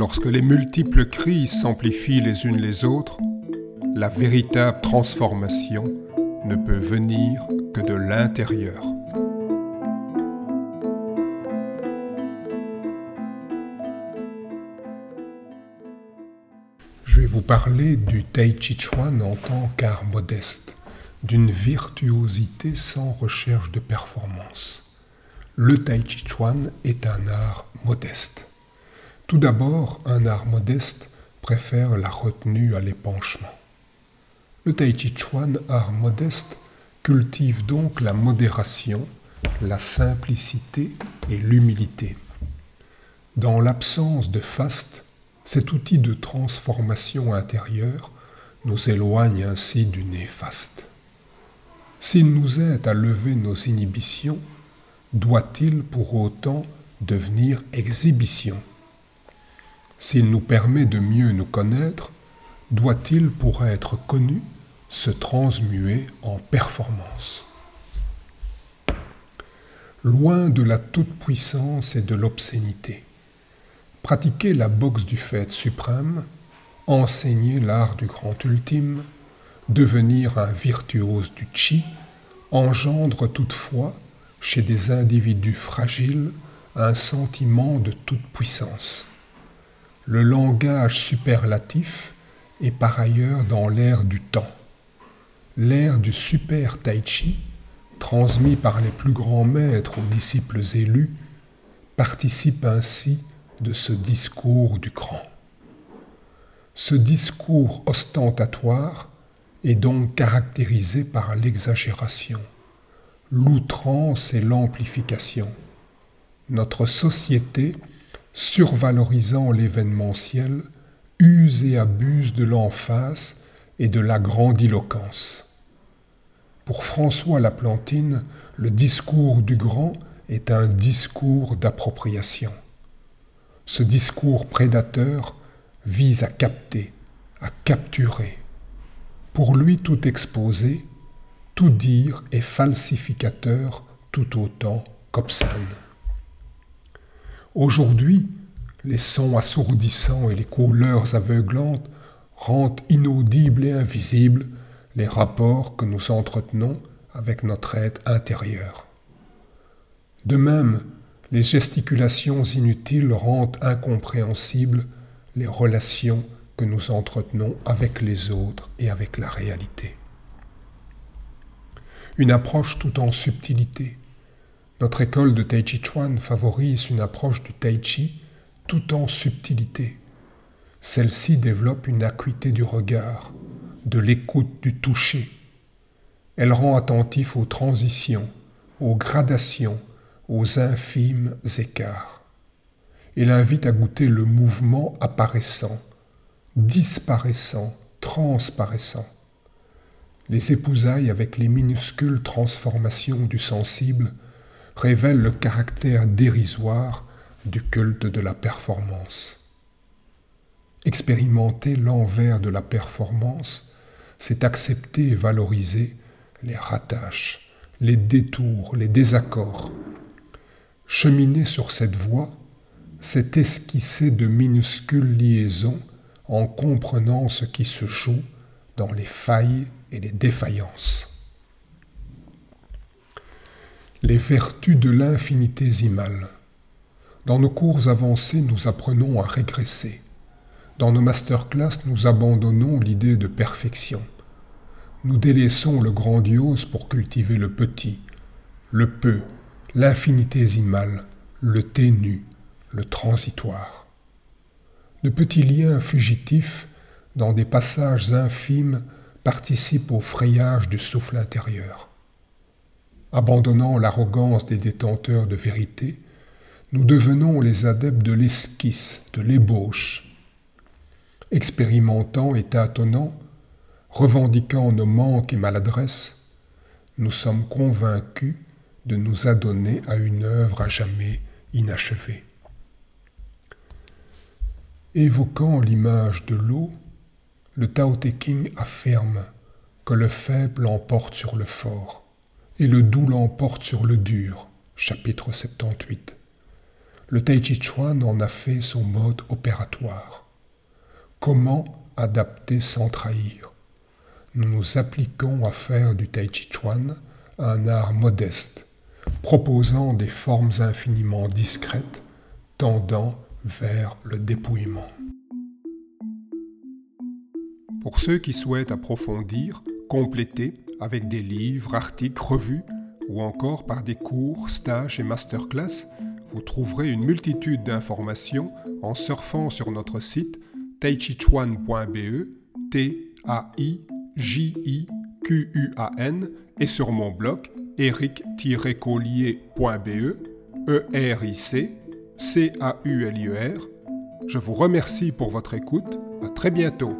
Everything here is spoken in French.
Lorsque les multiples crises s'amplifient les unes les autres, la véritable transformation ne peut venir que de l'intérieur. Je vais vous parler du Tai Chi Chuan en tant qu'art modeste, d'une virtuosité sans recherche de performance. Le Tai Chi Chuan est un art modeste. Tout d'abord, un art modeste préfère la retenue à l'épanchement. Le Tai art modeste, cultive donc la modération, la simplicité et l'humilité. Dans l'absence de faste, cet outil de transformation intérieure nous éloigne ainsi du néfaste. S'il nous aide à lever nos inhibitions, doit-il pour autant devenir exhibition? S'il nous permet de mieux nous connaître, doit-il pour être connu se transmuer en performance? Loin de la toute-puissance et de l'obscénité, pratiquer la boxe du fait suprême, enseigner l'art du grand ultime, devenir un virtuose du chi, engendre toutefois chez des individus fragiles un sentiment de toute puissance. Le langage superlatif est par ailleurs dans l'ère du temps. L'ère du super tai chi, transmis par les plus grands maîtres aux disciples élus, participe ainsi de ce discours du grand. Ce discours ostentatoire est donc caractérisé par l'exagération l'outrance et l'amplification. Notre société, survalorisant l'événementiel, use et abuse de l'emphase et de la grandiloquence. Pour François Laplantine, le discours du grand est un discours d'appropriation. Ce discours prédateur vise à capter, à capturer. Pour lui, tout exposé tout dire est falsificateur tout autant qu'obscène. Aujourd'hui, les sons assourdissants et les couleurs aveuglantes rendent inaudibles et invisibles les rapports que nous entretenons avec notre être intérieur. De même, les gesticulations inutiles rendent incompréhensibles les relations que nous entretenons avec les autres et avec la réalité une approche tout en subtilité. Notre école de Tai Chi Chuan favorise une approche du Tai Chi tout en subtilité. Celle-ci développe une acuité du regard, de l'écoute du toucher. Elle rend attentif aux transitions, aux gradations, aux infimes écarts. Elle invite à goûter le mouvement apparaissant, disparaissant, transparaissant les épousailles avec les minuscules transformations du sensible révèlent le caractère dérisoire du culte de la performance. Expérimenter l'envers de la performance, c'est accepter et valoriser les rataches, les détours, les désaccords. Cheminer sur cette voie, c'est esquisser de minuscules liaisons en comprenant ce qui se joue dans les failles et les défaillances. Les vertus de l'infinitésimal. Dans nos cours avancés, nous apprenons à régresser. Dans nos masterclass, nous abandonnons l'idée de perfection. Nous délaissons le grandiose pour cultiver le petit, le peu, l'infinitésimal, le ténu, le transitoire. De petits liens fugitifs, dans des passages infimes, participe au frayage du souffle intérieur. Abandonnant l'arrogance des détenteurs de vérité, nous devenons les adeptes de l'esquisse, de l'ébauche. Expérimentant et tâtonnant, revendiquant nos manques et maladresses, nous sommes convaincus de nous adonner à une œuvre à jamais inachevée. Évoquant l'image de l'eau, le Tao Te King affirme que le faible l'emporte sur le fort et le doux l'emporte sur le dur. Chapitre 78. le Tai Chi Chuan en a fait son mode opératoire. Comment adapter sans trahir? Nous nous appliquons à faire du Tai Chi Chuan un art modeste, proposant des formes infiniment discrètes, tendant vers le dépouillement. Pour ceux qui souhaitent approfondir, compléter avec des livres, articles, revues, ou encore par des cours, stages et masterclass, vous trouverez une multitude d'informations en surfant sur notre site taichichuan.be, T-A-I-J-I-Q-U-A-N, et sur mon blog eric-collier.be, E-R-I-C, C-A-U-L-I-E-R. Je vous remercie pour votre écoute. À très bientôt.